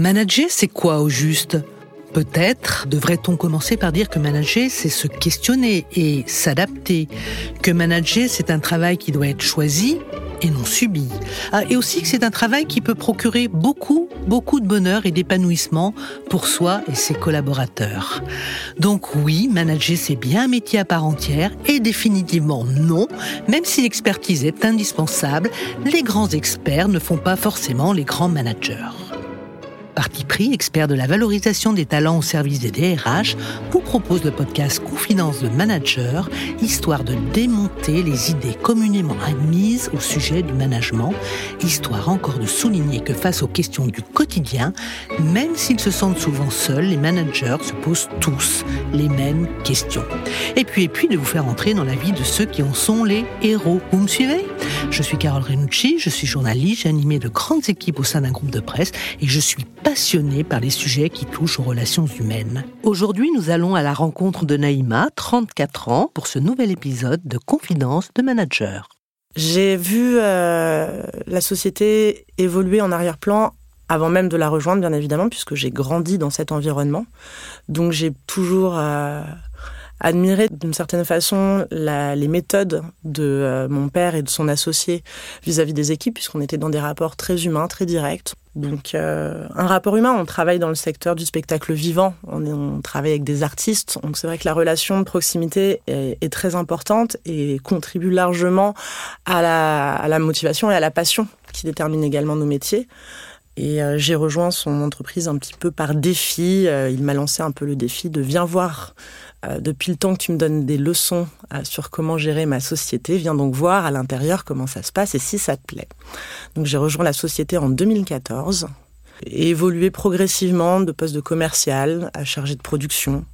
Manager, c'est quoi au juste? Peut-être devrait-on commencer par dire que manager, c'est se questionner et s'adapter. Que manager, c'est un travail qui doit être choisi et non subi. Ah, et aussi que c'est un travail qui peut procurer beaucoup, beaucoup de bonheur et d'épanouissement pour soi et ses collaborateurs. Donc oui, manager, c'est bien un métier à part entière et définitivement non, même si l'expertise est indispensable, les grands experts ne font pas forcément les grands managers. Parti pris, expert de la valorisation des talents au service des DRH, vous propose le podcast Confidence de Manager, histoire de démonter les idées communément admises au sujet du management, histoire encore de souligner que face aux questions du quotidien, même s'ils se sentent souvent seuls, les managers se posent tous les mêmes questions. Et puis, et puis, de vous faire entrer dans la vie de ceux qui en sont les héros. Vous me suivez? Je suis Carole Renucci, je suis journaliste, j'ai animé de grandes équipes au sein d'un groupe de presse et je suis passionné par les sujets qui touchent aux relations humaines. Aujourd'hui, nous allons à la rencontre de Naïma, 34 ans, pour ce nouvel épisode de Confidence de Manager. J'ai vu euh, la société évoluer en arrière-plan avant même de la rejoindre, bien évidemment, puisque j'ai grandi dans cet environnement. Donc j'ai toujours euh, admiré d'une certaine façon les méthodes de euh, mon père et de son associé vis-à-vis des équipes, puisqu'on était dans des rapports très humains, très directs. Donc euh, un rapport humain, on travaille dans le secteur du spectacle vivant, on, travaille avec des artistes, donc c'est vrai que la relation de proximité est, très importante et contribue largement à la, à la motivation et à la passion qui déterminent également nos métiers. Et euh, j'ai rejoint son entreprise un petit peu par défi. il m'a lancé un peu le défi de viens voir euh, depuis le temps que tu me donnes des leçons euh, sur comment gérer ma société, viens donc voir à l'intérieur comment ça se passe et si ça te plaît. Donc j'ai rejoint la société en 2014 et évolué progressivement de poste de commercial à chargé de production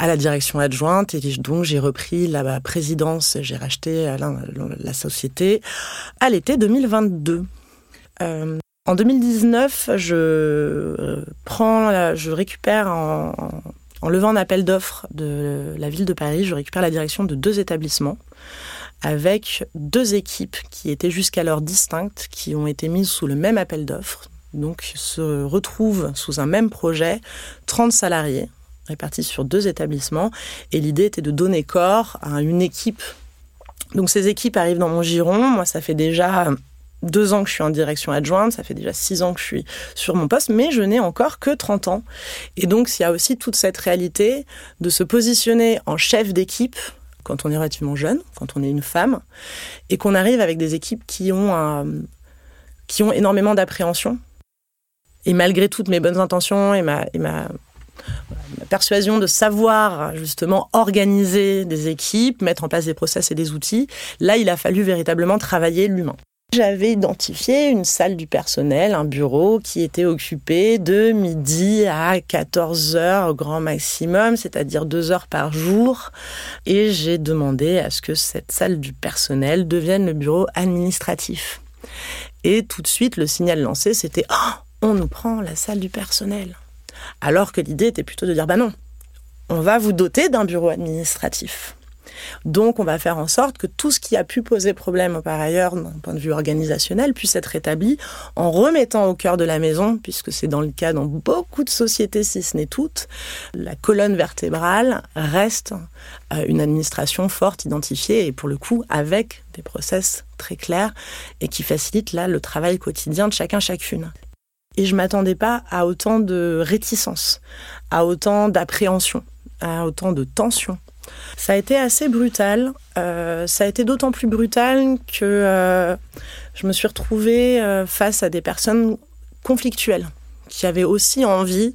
à la direction adjointe et donc j'ai repris la présidence, j'ai racheté euh, la, société à l'été 2022. En 2019, je prends, je récupère en, en levant un appel d'offres de la ville de Paris, je récupère la direction de deux établissements avec deux équipes qui étaient jusqu'alors distinctes, qui ont été mises sous le même appel d'offres, donc se retrouvent sous un même projet, 30 salariés répartis sur deux établissements, et l'idée était de donner corps à une équipe. Donc ces équipes arrivent dans mon giron, moi ça fait déjà deux ans que je suis en direction adjointe, ça fait déjà six ans que je suis sur mon poste, mais je n'ai encore que 30 ans. Et donc, il y a aussi toute cette réalité de se positionner en chef d'équipe quand on est relativement jeune, quand on est une femme, et qu'on arrive avec des équipes qui ont, qui ont énormément d'appréhension. Et malgré toutes mes bonnes intentions et ma persuasion de savoir justement organiser des équipes, mettre en place des process et des outils, là, il a fallu véritablement travailler l'humain. J'avais identifié une salle du personnel, un bureau qui était occupé de midi à 14 heures au grand maximum, c'est-à-dire deux heures par jour. Et j'ai demandé à ce que cette salle du personnel devienne le bureau administratif. Et tout de suite, le signal lancé, c'était oh, on nous prend la salle du personnel. Alors que l'idée était plutôt de dire bah non, on va vous doter d'un bureau administratif. Donc, on va faire en sorte que tout ce qui a pu poser problème par ailleurs d'un point de vue organisationnel puisse être rétabli en remettant au cœur de la maison, puisque c'est dans le cas dans beaucoup de sociétés, si ce n'est toutes, la colonne vertébrale reste euh, une administration forte, identifiée et pour le coup avec des process très clairs et qui facilitent là le travail quotidien de chacun chacune. Et je m'attendais pas à autant de réticence, à autant d'appréhension, à autant de tension ça a été assez brutal. Euh, ça a été d'autant plus brutal que euh, je me suis retrouvée euh, face à des personnes conflictuelles qui avaient aussi envie,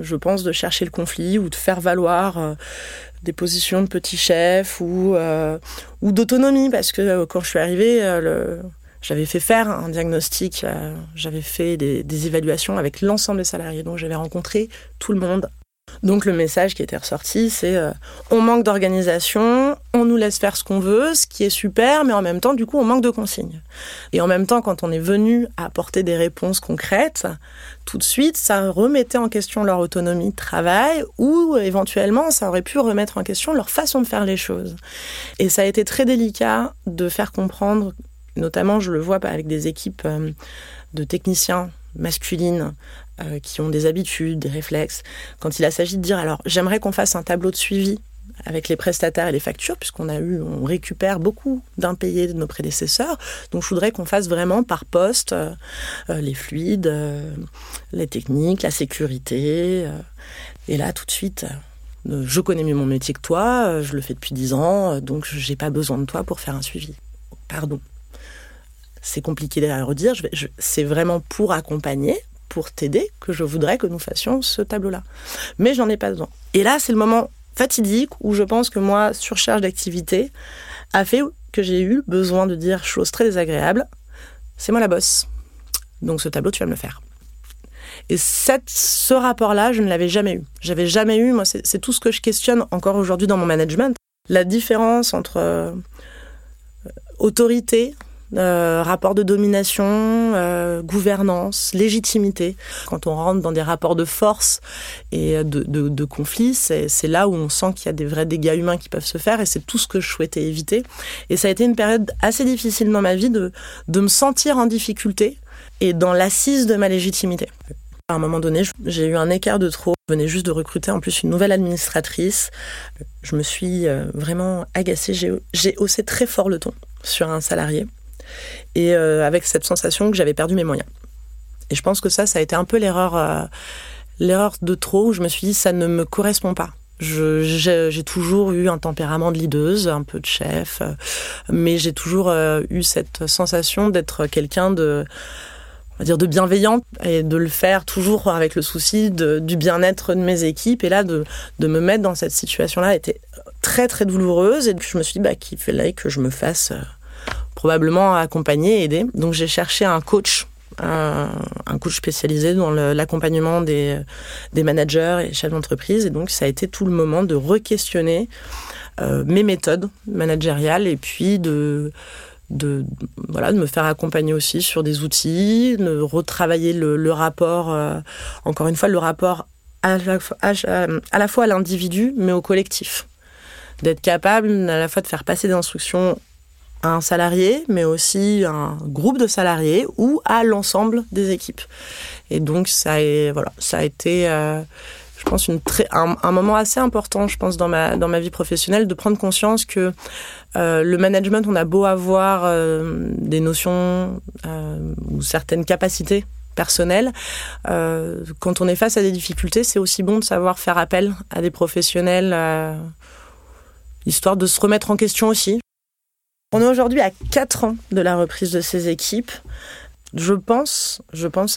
je pense, de chercher le conflit ou de faire valoir des positions de petit chef ou, ou d'autonomie. Parce que quand je suis arrivée, j'avais fait faire un diagnostic, j'avais fait des, des, évaluations avec l'ensemble des salariés. Donc j'avais rencontré tout le monde donc le message qui était ressorti, c'est euh, on manque d'organisation, on nous laisse faire ce qu'on veut, ce qui est super, mais en même temps, du coup, on manque de consignes. Et en même temps, quand on est venu apporter des réponses concrètes, tout de suite, ça remettait en question leur autonomie de travail ou éventuellement, ça aurait pu remettre en question leur façon de faire les choses. Et ça a été très délicat de faire comprendre, notamment, je le vois avec des équipes euh, de techniciens masculines euh, qui ont des habitudes, des réflexes, quand il s'agit de dire alors j'aimerais qu'on fasse un tableau de suivi avec les prestataires et les factures, puisqu'on a eu, on récupère beaucoup d'impayés de nos prédécesseurs. Donc, je voudrais qu'on fasse vraiment par poste euh, euh, les fluides, les techniques, la sécurité. et là, tout de suite, je connais mieux mon métier que toi, je le fais depuis dix ans, donc j'ai pas besoin de toi pour faire un suivi. Pardon. C'est compliqué à redire. c'est vraiment pour accompagner, pour t'aider que je voudrais que nous fassions ce tableau-là. Mais j'en ai pas besoin. Et là, c'est le moment fatidique où je pense que moi, surcharge d'activité a fait que j'ai eu besoin de dire choses très désagréables. C'est moi la bosse. Donc ce tableau, tu vas me le faire. Et ce rapport-là, je ne l'avais jamais eu. J'avais jamais eu, moi, c'est tout ce que je questionne encore aujourd'hui dans mon management. La différence entre euh, autorité, euh, rapport de domination, euh, gouvernance, légitimité. Quand on rentre dans des rapports de force et de, de, de conflit, c'est là où on sent qu'il y a des vrais dégâts humains qui peuvent se faire et c'est tout ce que je souhaitais éviter. Et ça a été une période assez difficile dans ma vie de, de me sentir en difficulté et dans l'assise de ma légitimité. À un moment donné, j'ai eu un écart de trop. Je venais juste de recruter en plus une nouvelle administratrice. Je me suis euh, vraiment agacée. J'ai haussé très fort le ton sur un salarié et euh, avec cette sensation que j'avais perdu mes moyens. Et je pense que ça, ça a été un peu l'erreur, euh, l'erreur de trop où je me suis dit ça ne me correspond pas. J'ai toujours eu un tempérament de leaduse, un peu de chef, euh, mais j'ai toujours eu cette sensation d'être quelqu'un de on va dire de bienveillant et de le faire toujours avec le souci du bien-être de mes équipes et là de, de me mettre dans cette situation là était très très douloureuse et je me suis dit bah qu'il fallait que je me fasse probablement accompagner, aider. Donc j'ai cherché un coach un, coach spécialisé dans l'accompagnement des, managers et chefs d'entreprise. Et donc, ça a été tout le moment de re-questionner euh, mes méthodes managériales et puis de, de, voilà, de me faire accompagner aussi sur des outils, de retravailler le, rapport, euh, encore une fois, le rapport à la, à la fois à l'individu, mais au collectif. D'être capable à la fois de faire passer des instructions un salarié, mais aussi un groupe de salariés ou à l'ensemble des équipes. Et donc ça a, voilà, ça a été, euh, je pense, une très, un, moment assez important, je pense, dans ma, dans ma vie professionnelle, de prendre conscience que euh, le management, on a beau avoir euh, des notions ou certaines capacités personnelles, quand on est face à des difficultés, c'est aussi bon de savoir faire appel à des professionnels, histoire de se remettre en question aussi. On est aujourd'hui à 4 ans de la reprise de ces équipes. Je pense,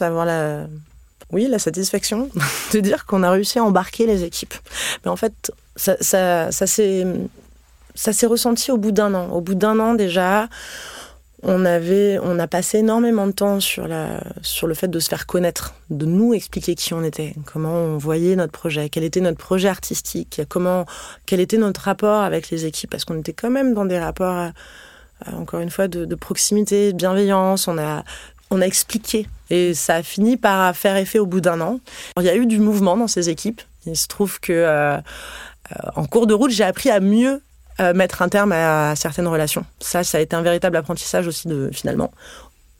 avoir la, oui, la satisfaction de dire qu'on a réussi à embarquer les équipes. Mais en fait, ça, ça, ça s'est ressenti au bout d'un an. Au bout d'un an déjà, on avait, on a passé énormément de temps sur sur le fait de se faire connaître, de nous expliquer qui on était, comment on voyait notre projet, quel était notre projet artistique, comment, quel était notre rapport avec les équipes, parce qu'on était quand même dans des rapports, euh, encore une fois, de, proximité, de bienveillance. On a, on a expliqué et ça a fini par faire effet au bout d'un an. il y a eu du mouvement dans ces équipes. Il se trouve que euh, euh, en cours de route, j'ai appris à mieux euh, mettre un terme à, certaines relations. Ça, ça a été un véritable apprentissage aussi de finalement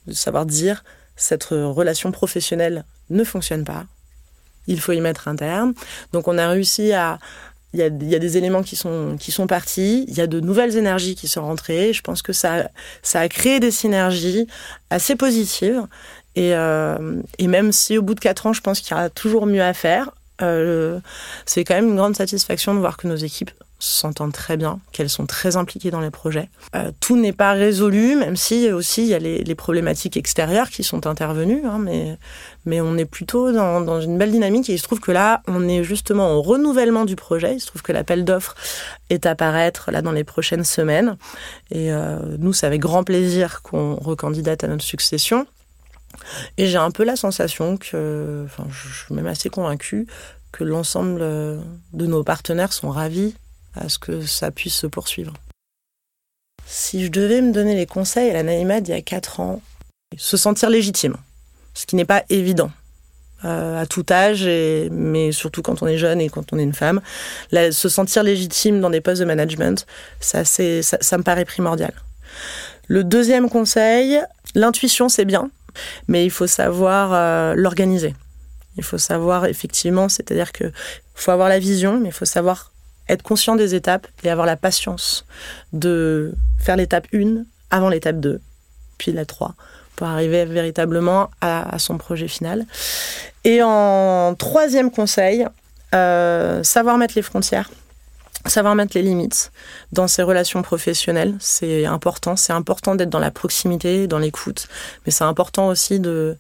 de savoir dire cette relation professionnelle ne fonctionne pas. Il faut y mettre un terme. Donc on a réussi à il y, a, a, des éléments qui sont, qui sont partis, il y a de nouvelles énergies qui sont rentrées. Je pense que ça, ça a créé des synergies assez positives. Et, euh, même si au bout de quatre ans, je pense qu'il y aura toujours mieux à faire, euh, c'est quand même une grande satisfaction de voir que nos équipes s'entendent très bien, qu'elles sont très impliquées dans les projets. Euh, tout n'est pas résolu, même si aussi il y a les, les problématiques extérieures qui sont intervenues, hein, mais, mais on est plutôt dans, dans, une belle dynamique et il se trouve que là, on est justement au renouvellement du projet. Il se trouve que l'appel d'offres est à paraître là dans les prochaines semaines et euh, nous, c'est avec grand plaisir qu'on recandidate à notre succession. Et j'ai un peu la sensation que, enfin, je suis même assez convaincue que l'ensemble de nos partenaires sont ravis à ce que ça puisse se poursuivre. Si je devais me donner les conseils à la Naïma d'il y a 4 ans, se sentir légitime, ce qui n'est pas évident euh, à tout âge, mais surtout quand on est jeune et quand on est une femme, se sentir légitime dans des postes de management, ça, me paraît primordial. Le deuxième conseil, l'intuition c'est bien, Mais il faut savoir euh, l'organiser. Il faut savoir effectivement, c'est-à-dire que faut avoir la vision, mais il faut savoir être conscient des étapes et avoir la patience de faire l'étape 1 avant l'étape 2, puis la 3, pour arriver véritablement à, son projet final. Et en troisième conseil, euh, savoir mettre les frontières savoir mettre les limites dans ses relations professionnelles, c'est important. C'est important d'être dans la proximité, dans l'écoute, mais c'est important aussi de,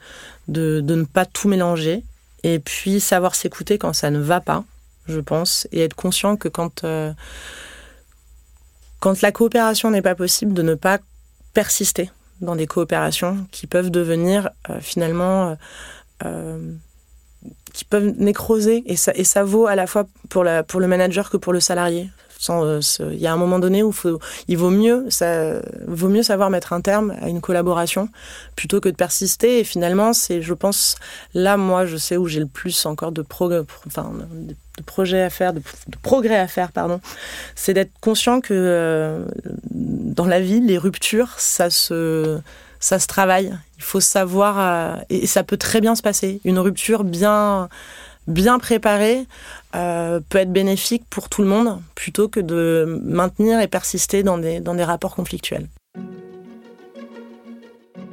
de, ne pas tout mélanger et puis savoir s'écouter quand ça ne va pas, je pense, et être conscient que quand, euh, quand la coopération n'est pas possible, de ne pas persister dans des coopérations qui peuvent devenir euh, finalement... Euh, qui peuvent nécroser et ça, et ça vaut à la fois pour, la, pour le manager que pour le salarié. Euh, il y a un moment donné où il vaut mieux, savoir mettre un terme à une collaboration plutôt que de persister. Et finalement, c'est, je pense, là, moi, je sais où j'ai le plus encore de, progrès, projets à faire, de, progrès à faire, pardon. C'est d'être conscient que euh, dans la vie, les ruptures, ça se ça se travaille. Il faut savoir, euh, et ça peut très bien se passer. Une rupture bien, bien préparée euh, peut être bénéfique pour tout le monde, plutôt que de maintenir et persister dans des, dans des rapports conflictuels.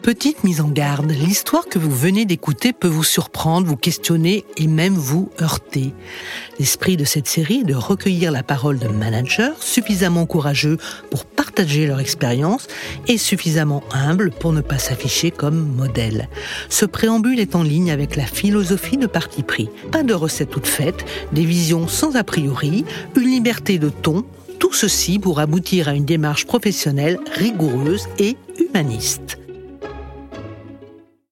Petite mise en garde, l'histoire que vous venez d'écouter peut vous surprendre, vous questionner et même vous heurter. L'esprit de cette série est de recueillir la parole de managers suffisamment courageux pour partager leur expérience et suffisamment humbles pour ne pas s'afficher comme modèle. Ce préambule est en ligne avec la philosophie de parti pris. Pas de recettes toutes faites, des visions sans a priori, une liberté de ton, tout ceci pour aboutir à une démarche professionnelle rigoureuse et humaniste.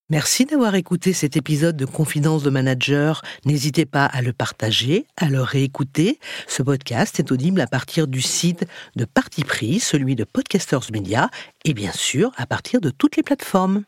Merci d'avoir écouté cet épisode de Confidence de Manager. N'hésitez pas à le partager, à le réécouter. Ce podcast est audible à partir du site de Parti Pris, celui de Podcasters Media, et bien sûr à partir de toutes les plateformes.